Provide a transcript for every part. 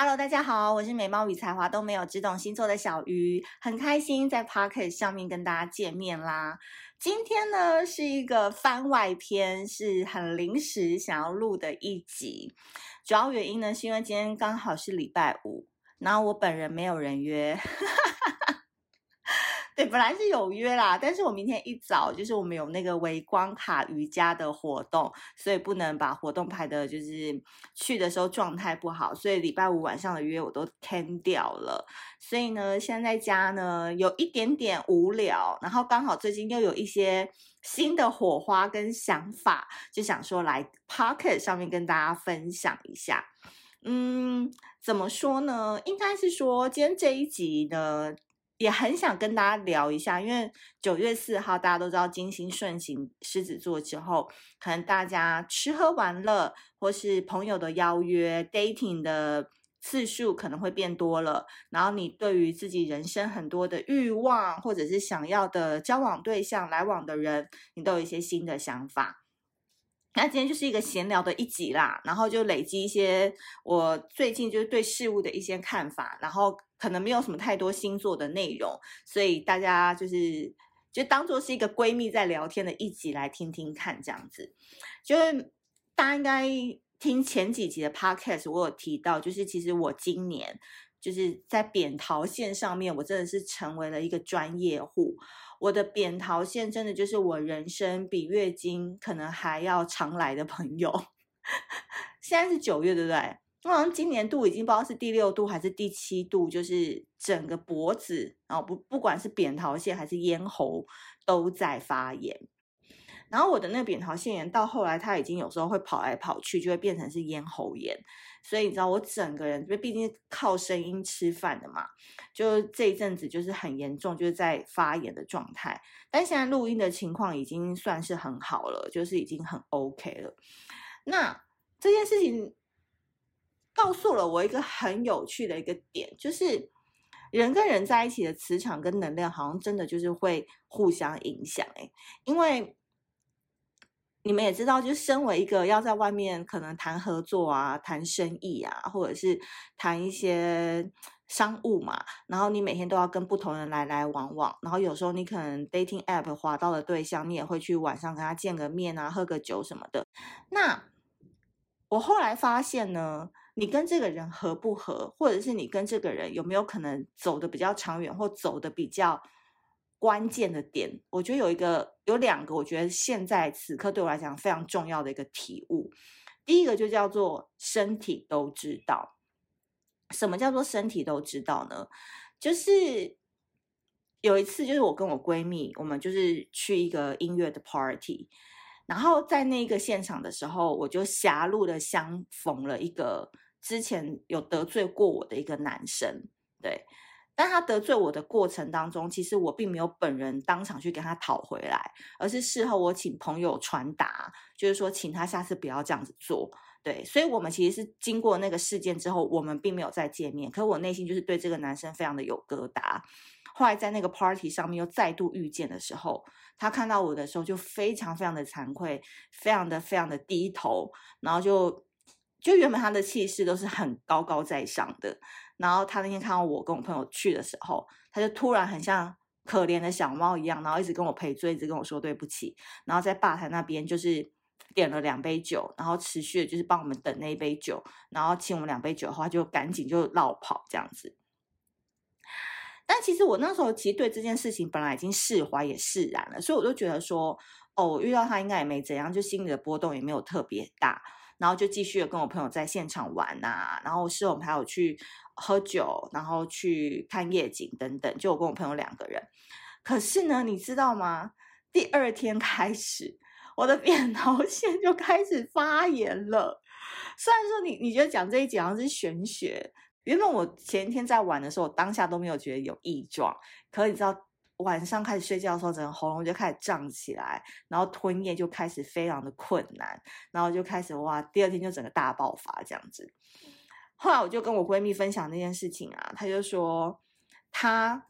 Hello，大家好，我是美貌与才华都没有，只懂星座的小鱼，很开心在 Pocket 上面跟大家见面啦。今天呢是一个番外篇，是很临时想要录的一集。主要原因呢是因为今天刚好是礼拜五，然后我本人没有人约。对，本来是有约啦，但是我明天一早就是我们有那个微光卡瑜伽的活动，所以不能把活动排的，就是去的时候状态不好，所以礼拜五晚上的约我都 can 掉了。所以呢，现在在家呢有一点点无聊，然后刚好最近又有一些新的火花跟想法，就想说来 Pocket 上面跟大家分享一下。嗯，怎么说呢？应该是说今天这一集呢。也很想跟大家聊一下，因为九月四号大家都知道金星顺行狮子座之后，可能大家吃喝玩乐或是朋友的邀约 dating 的次数可能会变多了，然后你对于自己人生很多的欲望或者是想要的交往对象、来往的人，你都有一些新的想法。那今天就是一个闲聊的一集啦，然后就累积一些我最近就是对事物的一些看法，然后可能没有什么太多星座的内容，所以大家就是就当做是一个闺蜜在聊天的一集来听听看，这样子。就是大家应该听前几集的 podcast，我有提到，就是其实我今年就是在扁桃腺上面，我真的是成为了一个专业户。我的扁桃腺真的就是我人生比月经可能还要常来的朋友。现在是九月，对不对？我好像今年度已经不知道是第六度还是第七度，就是整个脖子，然后不不管是扁桃腺还是咽喉都在发炎。然后我的那个扁桃腺炎到后来，它已经有时候会跑来跑去，就会变成是咽喉炎。所以你知道我整个人，因为毕竟靠声音吃饭的嘛，就这一阵子就是很严重，就是在发炎的状态。但现在录音的情况已经算是很好了，就是已经很 OK 了。那这件事情告诉了我一个很有趣的一个点，就是人跟人在一起的磁场跟能量，好像真的就是会互相影响诶，因为。你们也知道，就是身为一个要在外面可能谈合作啊、谈生意啊，或者是谈一些商务嘛，然后你每天都要跟不同人来来往往，然后有时候你可能 dating app 滑到的对象，你也会去晚上跟他见个面啊、喝个酒什么的。那我后来发现呢，你跟这个人合不合，或者是你跟这个人有没有可能走得比较长远，或走得比较。关键的点，我觉得有一个，有两个，我觉得现在此刻对我来讲非常重要的一个体悟。第一个就叫做身体都知道。什么叫做身体都知道呢？就是有一次，就是我跟我闺蜜，我们就是去一个音乐的 party，然后在那个现场的时候，我就狭路的相逢了一个之前有得罪过我的一个男生，对。但他得罪我的过程当中，其实我并没有本人当场去跟他讨回来，而是事后我请朋友传达，就是说请他下次不要这样子做。对，所以我们其实是经过那个事件之后，我们并没有再见面。可我内心就是对这个男生非常的有疙瘩。后来在那个 party 上面又再度遇见的时候，他看到我的时候就非常非常的惭愧，非常的非常的低头，然后就就原本他的气势都是很高高在上的。然后他那天看到我跟我朋友去的时候，他就突然很像可怜的小猫一样，然后一直跟我赔罪，一直跟我说对不起。然后在吧台那边就是点了两杯酒，然后持续的就是帮我们等那一杯酒，然后请我们两杯酒的话，就赶紧就落跑这样子。但其实我那时候其实对这件事情本来已经释怀也释然了，所以我就觉得说，哦，遇到他应该也没怎样，就心里的波动也没有特别大。然后就继续跟我朋友在现场玩啊，然后是我们还有去喝酒，然后去看夜景等等，就我跟我朋友两个人。可是呢，你知道吗？第二天开始，我的扁桃腺就开始发炎了。虽然说你你觉得讲这一集好像是玄学，原本我前一天在玩的时候，我当下都没有觉得有异状，可你知道。晚上开始睡觉的时候，整个喉咙就开始胀起来，然后吞咽就开始非常的困难，然后就开始哇，第二天就整个大爆发这样子。后来我就跟我闺蜜分享那件事情啊，她就说她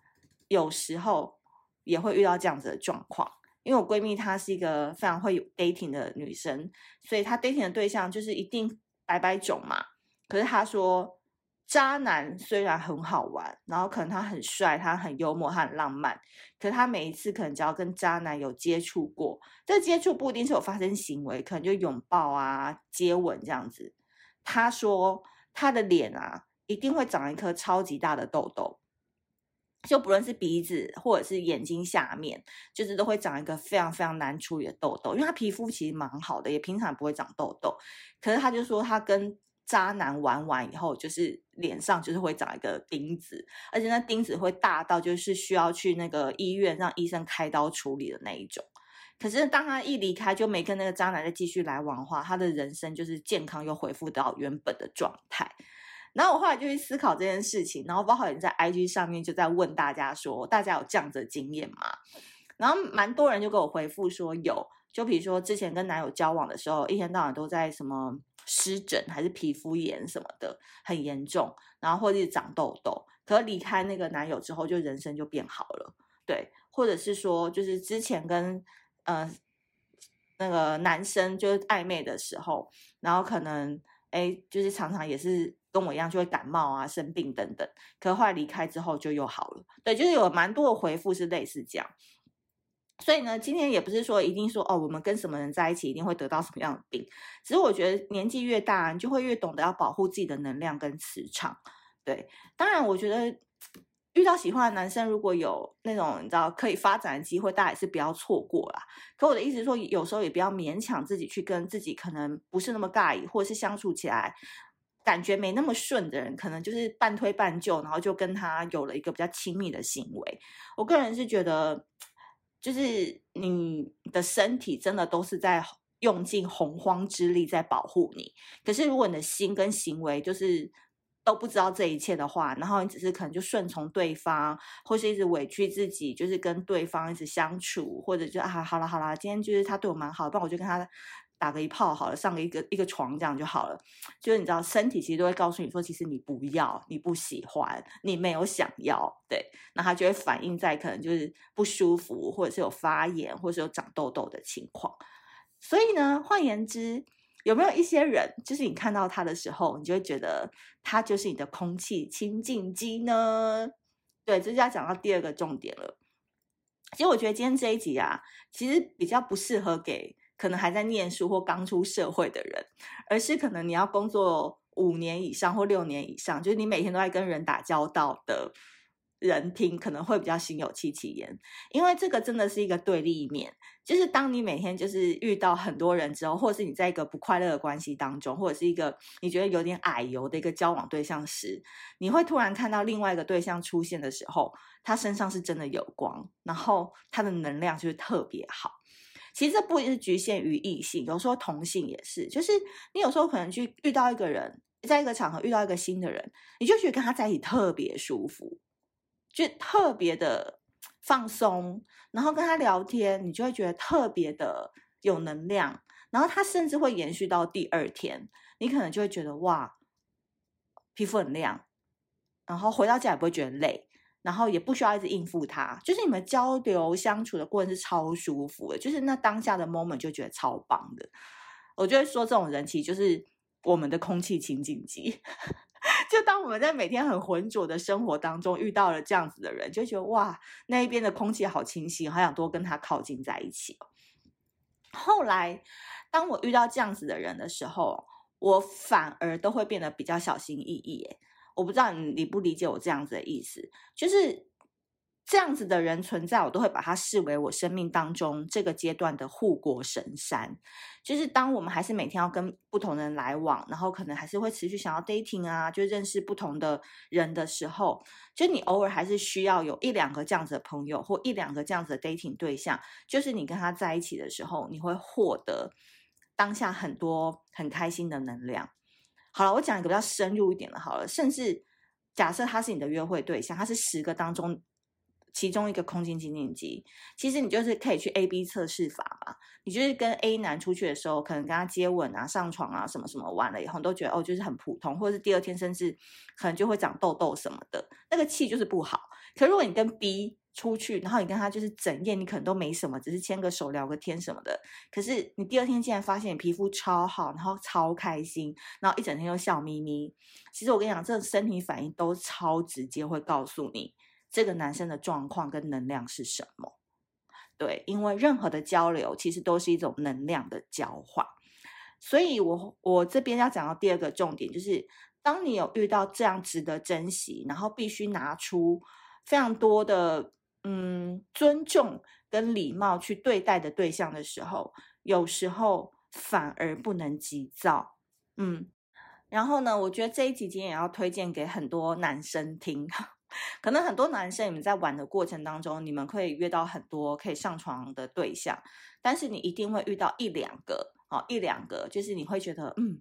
有时候也会遇到这样子的状况，因为我闺蜜她是一个非常会有 dating 的女生，所以她 dating 的对象就是一定白白种嘛。可是她说渣男虽然很好玩，然后可能他很帅，他很幽默，他很浪漫，可他每一次可能只要跟渣男有接触过，这接触不一定是有发生行为，可能就拥抱啊、接吻这样子。他说他的脸啊，一定会长一颗超级大的痘痘，就不论是鼻子或者是眼睛下面，就是都会长一个非常非常难处理的痘痘，因为他皮肤其实蛮好的，也平常不会长痘痘，可是他就说他跟渣男玩完以后，就是脸上就是会长一个钉子，而且那钉子会大到就是需要去那个医院让医生开刀处理的那一种。可是当他一离开，就没跟那个渣男再继续来往的话，他的人生就是健康又恢复到原本的状态。然后我后来就去思考这件事情，然后包括也在 IG 上面就在问大家说，大家有这样子的经验吗？然后蛮多人就给我回复说有，就比如说之前跟男友交往的时候，一天到晚都在什么。湿疹还是皮肤炎什么的很严重，然后或者是长痘痘，可是离开那个男友之后，就人生就变好了，对，或者是说，就是之前跟呃那个男生就是暧昧的时候，然后可能哎，就是常常也是跟我一样就会感冒啊、生病等等，可是后来离开之后就又好了，对，就是有蛮多的回复是类似这样。所以呢，今天也不是说一定说哦，我们跟什么人在一起一定会得到什么样的病。只是我觉得年纪越大，你就会越懂得要保护自己的能量跟磁场。对，当然我觉得遇到喜欢的男生，如果有那种你知道可以发展的机会，大家也是不要错过啦。可我的意思是说，有时候也不要勉强自己去跟自己可能不是那么尬意，或者是相处起来感觉没那么顺的人，可能就是半推半就，然后就跟他有了一个比较亲密的行为。我个人是觉得。就是你的身体真的都是在用尽洪荒之力在保护你，可是如果你的心跟行为就是都不知道这一切的话，然后你只是可能就顺从对方，或是一直委屈自己，就是跟对方一直相处，或者就啊好了好了，今天就是他对我蛮好，不然我就跟他。打个一炮好了，上个一个一个床这样就好了。就是你知道，身体其实都会告诉你说，其实你不要，你不喜欢，你没有想要，对，那它就会反映在可能就是不舒服，或者是有发炎，或者是有长痘痘的情况。所以呢，换言之，有没有一些人，就是你看到他的时候，你就会觉得他就是你的空气清净机呢？对，这就要讲到第二个重点了。其实我觉得今天这一集啊，其实比较不适合给。可能还在念书或刚出社会的人，而是可能你要工作五年以上或六年以上，就是你每天都在跟人打交道的人听，可能会比较心有戚戚焉。因为这个真的是一个对立面，就是当你每天就是遇到很多人之后，或者是你在一个不快乐的关系当中，或者是一个你觉得有点矮油的一个交往对象时，你会突然看到另外一个对象出现的时候，他身上是真的有光，然后他的能量就是特别好。其实这不是局限于异性，有时候同性也是。就是你有时候可能去遇到一个人，在一个场合遇到一个新的人，你就觉得跟他在一起特别舒服，就特别的放松，然后跟他聊天，你就会觉得特别的有能量。然后他甚至会延续到第二天，你可能就会觉得哇，皮肤很亮，然后回到家也不会觉得累。然后也不需要一直应付他，就是你们交流相处的过程是超舒服的，就是那当下的 moment 就觉得超棒的。我就会说，这种人其实就是我们的空气清净机。就当我们在每天很浑浊的生活当中遇到了这样子的人，就觉得哇，那一边的空气好清新，好想多跟他靠近在一起。后来，当我遇到这样子的人的时候，我反而都会变得比较小心翼翼。我不知道你理不理解我这样子的意思，就是这样子的人存在，我都会把他视为我生命当中这个阶段的护国神山。就是当我们还是每天要跟不同人来往，然后可能还是会持续想要 dating 啊，就认识不同的人的时候，就你偶尔还是需要有一两个这样子的朋友，或一两个这样子的 dating 对象，就是你跟他在一起的时候，你会获得当下很多很开心的能量。好了，我讲一个比较深入一点的，好了，甚至假设他是你的约会对象，他是十个当中其中一个空气清净机，其实你就是可以去 A B 测试法嘛。你就是跟 A 男出去的时候，可能跟他接吻啊、上床啊什么什么，完了以后都觉得哦，就是很普通，或者是第二天甚至可能就会长痘痘什么的，那个气就是不好。可如果你跟 B 出去，然后你跟他就是整夜，你可能都没什么，只是牵个手聊个天什么的。可是你第二天竟然发现你皮肤超好，然后超开心，然后一整天都笑眯眯。其实我跟你讲，这身体反应都超直接，会告诉你这个男生的状况跟能量是什么。对，因为任何的交流其实都是一种能量的交换。所以我我这边要讲到第二个重点，就是当你有遇到这样值得珍惜，然后必须拿出非常多的。嗯，尊重跟礼貌去对待的对象的时候，有时候反而不能急躁。嗯，然后呢，我觉得这一集今天也要推荐给很多男生听。可能很多男生你们在玩的过程当中，你们可以约到很多可以上床的对象，但是你一定会遇到一两个，哦，一两个就是你会觉得，嗯，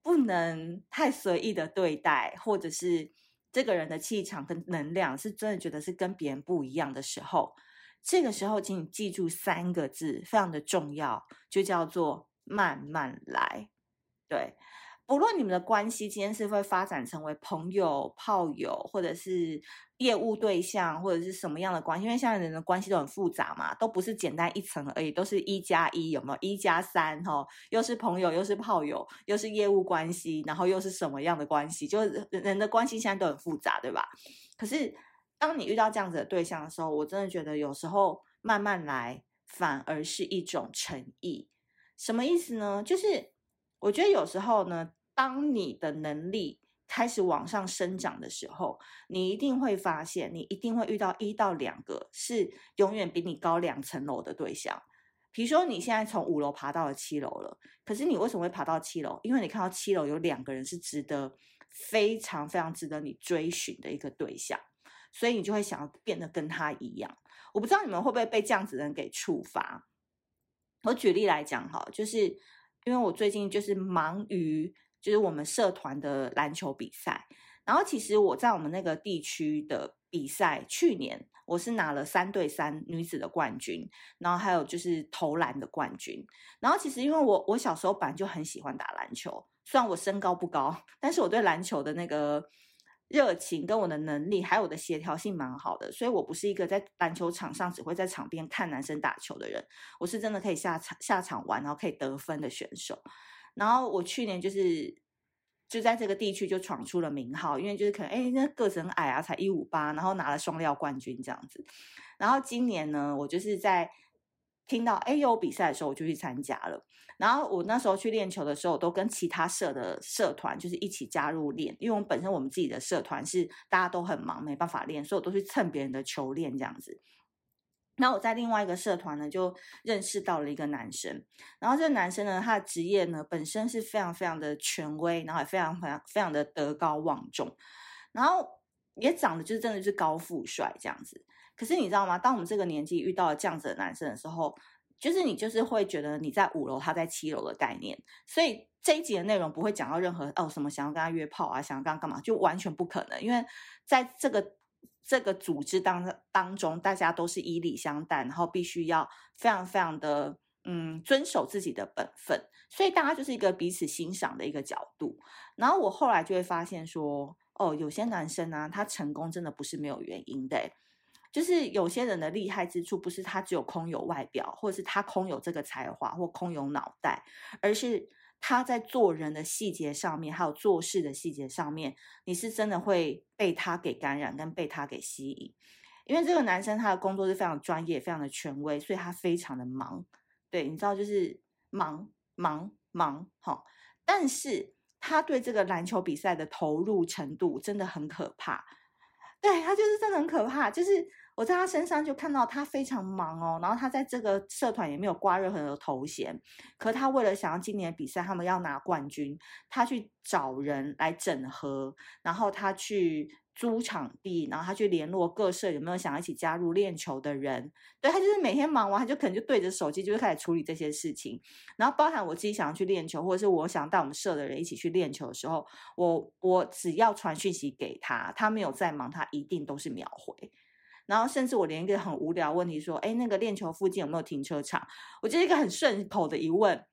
不能太随意的对待，或者是。这个人的气场跟能量是真的觉得是跟别人不一样的时候，这个时候，请你记住三个字，非常的重要，就叫做慢慢来。对，不论你们的关系今天是会发展成为朋友、炮友，或者是。业务对象或者是什么样的关系？因为现在人的关系都很复杂嘛，都不是简单一层而已，都是一加一，有没有？一加三，哈，又是朋友，又是炮友，又是业务关系，然后又是什么样的关系？就是人的关系现在都很复杂，对吧？可是当你遇到这样子的对象的时候，我真的觉得有时候慢慢来，反而是一种诚意。什么意思呢？就是我觉得有时候呢，当你的能力。开始往上生长的时候，你一定会发现，你一定会遇到一到两个是永远比你高两层楼的对象。比如说，你现在从五楼爬到了七楼了，可是你为什么会爬到七楼？因为你看到七楼有两个人是值得非常非常值得你追寻的一个对象，所以你就会想要变得跟他一样。我不知道你们会不会被这样子的人给触发。我举例来讲哈，就是因为我最近就是忙于。就是我们社团的篮球比赛，然后其实我在我们那个地区的比赛，去年我是拿了三对三女子的冠军，然后还有就是投篮的冠军。然后其实因为我我小时候本来就很喜欢打篮球，虽然我身高不高，但是我对篮球的那个热情跟我的能力还有我的协调性蛮好的，所以我不是一个在篮球场上只会在场边看男生打球的人，我是真的可以下场下场玩，然后可以得分的选手。然后我去年就是就在这个地区就闯出了名号，因为就是可能哎，那个子很矮啊，才一五八，然后拿了双料冠军这样子。然后今年呢，我就是在听到哎有比赛的时候，我就去参加了。然后我那时候去练球的时候，我都跟其他社的社团就是一起加入练，因为我们本身我们自己的社团是大家都很忙，没办法练，所以我都去蹭别人的球练这样子。然后我在另外一个社团呢，就认识到了一个男生。然后这个男生呢，他的职业呢本身是非常非常的权威，然后也非常非常非常的德高望重，然后也长得就是真的是高富帅这样子。可是你知道吗？当我们这个年纪遇到了这样子的男生的时候，就是你就是会觉得你在五楼，他在七楼的概念。所以这一集的内容不会讲到任何哦什么想要跟他约炮啊，想要跟他干嘛，就完全不可能，因为在这个。这个组织当当中，大家都是以礼相待，然后必须要非常非常的嗯遵守自己的本分，所以大家就是一个彼此欣赏的一个角度。然后我后来就会发现说，哦，有些男生啊，他成功真的不是没有原因的，就是有些人的厉害之处不是他只有空有外表，或者是他空有这个才华或空有脑袋，而是。他在做人的细节上面，还有做事的细节上面，你是真的会被他给感染，跟被他给吸引。因为这个男生他的工作是非常专业、非常的权威，所以他非常的忙。对，你知道，就是忙忙忙，哈。但是他对这个篮球比赛的投入程度真的很可怕。对，他就是真的很可怕，就是。我在他身上就看到他非常忙哦，然后他在这个社团也没有挂任何的头衔，可他为了想要今年比赛他们要拿冠军，他去找人来整合，然后他去租场地，然后他去联络各社有没有想要一起加入练球的人，对，他就是每天忙完，他就可能就对着手机就开始处理这些事情，然后包含我自己想要去练球，或者是我想带我们社的人一起去练球的时候，我我只要传讯息给他，他没有在忙，他一定都是秒回。然后甚至我连一个很无聊问题说，哎，那个练球附近有没有停车场？我就是一个很顺口的疑问，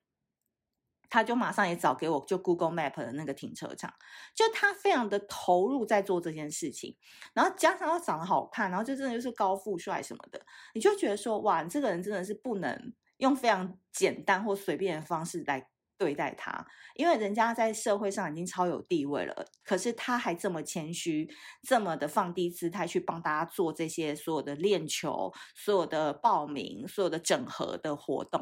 他就马上也找给我，就 Google Map 的那个停车场，就他非常的投入在做这件事情，然后加上他长得好看，然后就真的就是高富帅什么的，你就觉得说，哇，你这个人真的是不能用非常简单或随便的方式来对待他，因为人家在社会上已经超有地位了，可是他还这么谦虚，这么的放低姿态去帮大家做这些所有的练球、所有的报名、所有的整合的活动。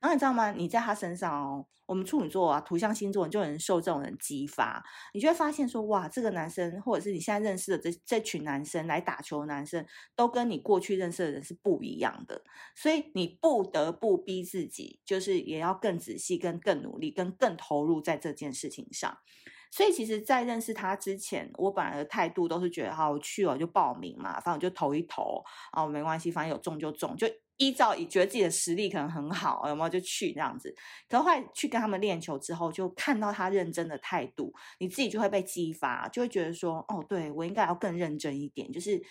然后你知道吗？你在他身上哦，我们处女座啊，土象星座，你就能受这种人激发，你就会发现说，哇，这个男生或者是你现在认识的这这群男生来打球的男生，都跟你过去认识的人是不一样的，所以你不得不逼自己，就是也要更仔细、跟更努。力跟更投入在这件事情上，所以其实，在认识他之前，我本来的态度都是觉得，好，我去了就报名嘛，反正我就投一投啊，没关系，反正有中就中，就依照以觉得自己的实力可能很好，有没有就去这样子。可后来去跟他们练球之后，就看到他认真的态度，你自己就会被激发，就会觉得说，哦，对，我应该要更认真一点，就是。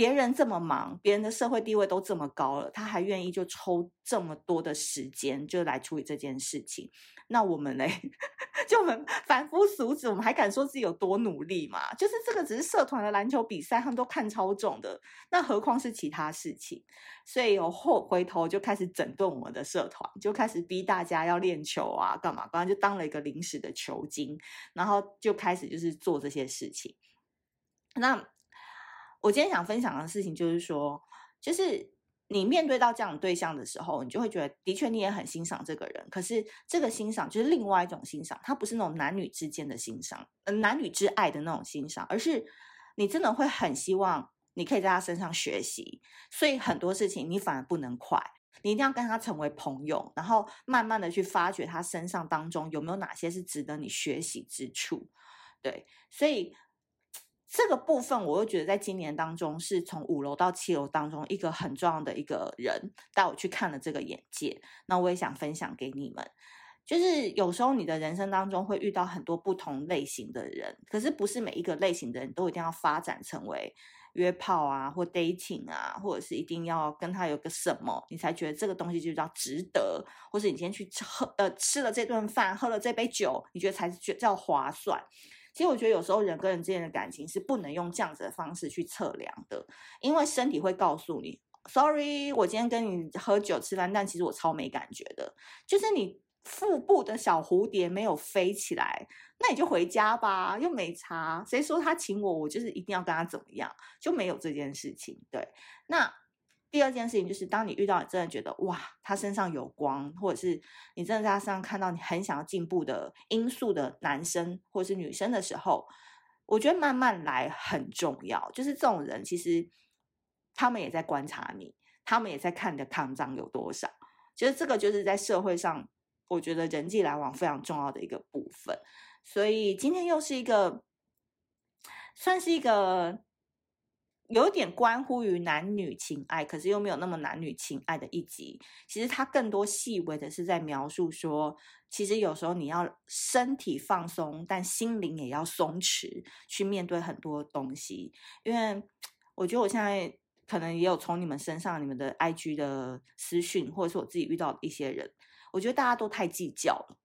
别人这么忙，别人的社会地位都这么高了，他还愿意就抽这么多的时间就来处理这件事情。那我们嘞，就我们凡夫俗子，我们还敢说自己有多努力吗？就是这个只是社团的篮球比赛，他们都看超重的，那何况是其他事情？所以我后回头就开始整顿我们的社团，就开始逼大家要练球啊，干嘛？刚刚就当了一个临时的球精，然后就开始就是做这些事情。那。我今天想分享的事情就是说，就是你面对到这样的对象的时候，你就会觉得，的确你也很欣赏这个人。可是这个欣赏就是另外一种欣赏，它不是那种男女之间的欣赏，呃，男女之爱的那种欣赏，而是你真的会很希望你可以在他身上学习。所以很多事情你反而不能快，你一定要跟他成为朋友，然后慢慢的去发掘他身上当中有没有哪些是值得你学习之处。对，所以。这个部分，我又觉得在今年当中，是从五楼到七楼当中一个很重要的一个人带我去看了这个眼界。那我也想分享给你们，就是有时候你的人生当中会遇到很多不同类型的人，可是不是每一个类型的人都一定要发展成为约炮啊，或 dating 啊，或者是一定要跟他有个什么，你才觉得这个东西就叫值得，或是你今天去喝呃吃了这顿饭，喝了这杯酒，你觉得才觉叫划算。其实我觉得有时候人跟人之间的感情是不能用这样子的方式去测量的，因为身体会告诉你，sorry，我今天跟你喝酒吃饭，但其实我超没感觉的，就是你腹部的小蝴蝶没有飞起来，那你就回家吧，又没差，谁说他请我，我就是一定要跟他怎么样，就没有这件事情，对，那。第二件事情就是，当你遇到你真的觉得哇，他身上有光，或者是你真的在他身上看到你很想要进步的因素的男生或者是女生的时候，我觉得慢慢来很重要。就是这种人，其实他们也在观察你，他们也在看你的抗张有多少。其实这个就是在社会上，我觉得人际来往非常重要的一个部分。所以今天又是一个，算是一个。有点关乎于男女情爱，可是又没有那么男女情爱的一集。其实它更多细微的是在描述说，其实有时候你要身体放松，但心灵也要松弛，去面对很多东西。因为我觉得我现在可能也有从你们身上、你们的 IG 的私讯，或者是我自己遇到的一些人，我觉得大家都太计较了。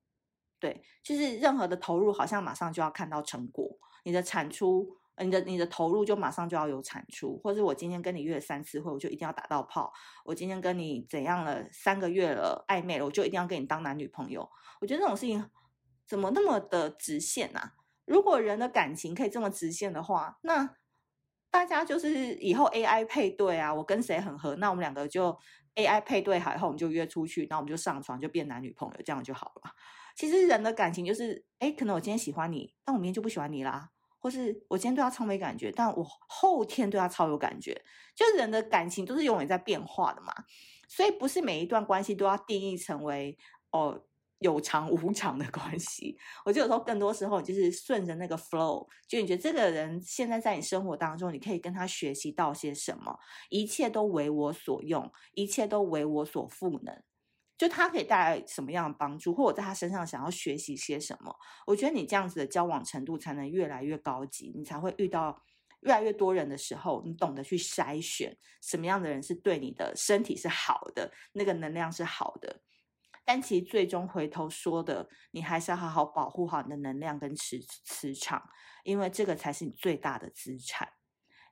对，就是任何的投入，好像马上就要看到成果，你的产出。你的你的投入就马上就要有产出，或者我今天跟你约了三次会，我就一定要打到炮。我今天跟你怎样了三个月了暧昧了，我就一定要跟你当男女朋友。我觉得这种事情怎么那么的直线啊？如果人的感情可以这么直线的话，那大家就是以后 AI 配对啊，我跟谁很合，那我们两个就 AI 配对好以后，我们就约出去，那我们就上床，就变男女朋友，这样就好了。其实人的感情就是，哎，可能我今天喜欢你，但我明天就不喜欢你啦。或是我今天对他超没感觉，但我后天对他超有感觉。就人的感情都是永远在变化的嘛，所以不是每一段关系都要定义成为哦有长无长的关系。我觉得有时候更多时候就是顺着那个 flow，就你觉得这个人现在在你生活当中，你可以跟他学习到些什么，一切都为我所用，一切都为我所赋能。就他可以带来什么样的帮助，或我在他身上想要学习些什么？我觉得你这样子的交往程度才能越来越高级，你才会遇到越来越多人的时候，你懂得去筛选什么样的人是对你的身体是好的，那个能量是好的。但其实最终回头说的，你还是要好好保护好你的能量跟磁磁场，因为这个才是你最大的资产。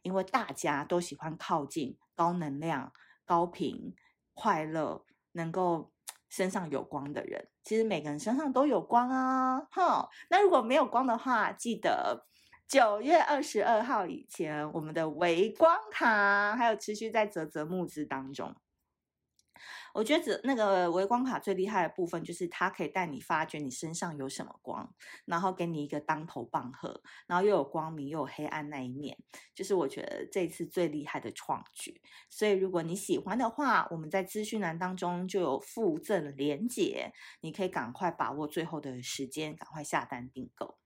因为大家都喜欢靠近高能量、高频、快乐、能够身上有光的人。其实每个人身上都有光啊，哈。那如果没有光的话，记得九月二十二号以前，我们的微光卡还有持续在泽泽募资当中。我觉得那个微光卡最厉害的部分，就是它可以带你发掘你身上有什么光，然后给你一个当头棒喝，然后又有光明又有黑暗那一面，就是我觉得这次最厉害的创举。所以如果你喜欢的话，我们在资讯栏当中就有附赠连结，你可以赶快把握最后的时间，赶快下单订购。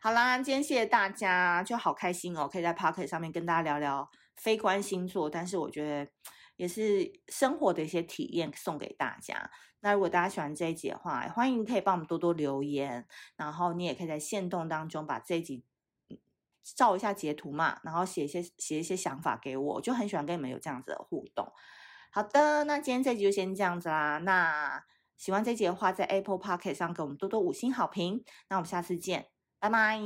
好啦，今天谢谢大家，就好开心哦，可以在 Pocket 上面跟大家聊聊非观星座，但是我觉得。也是生活的一些体验送给大家。那如果大家喜欢这一集的话，欢迎可以帮我们多多留言，然后你也可以在限动当中把这一集照一下截图嘛，然后写一些写一些想法给我，我就很喜欢跟你们有这样子的互动。好的，那今天这集就先这样子啦。那喜欢这一集的话，在 Apple Podcast 上给我们多多五星好评。那我们下次见，拜拜。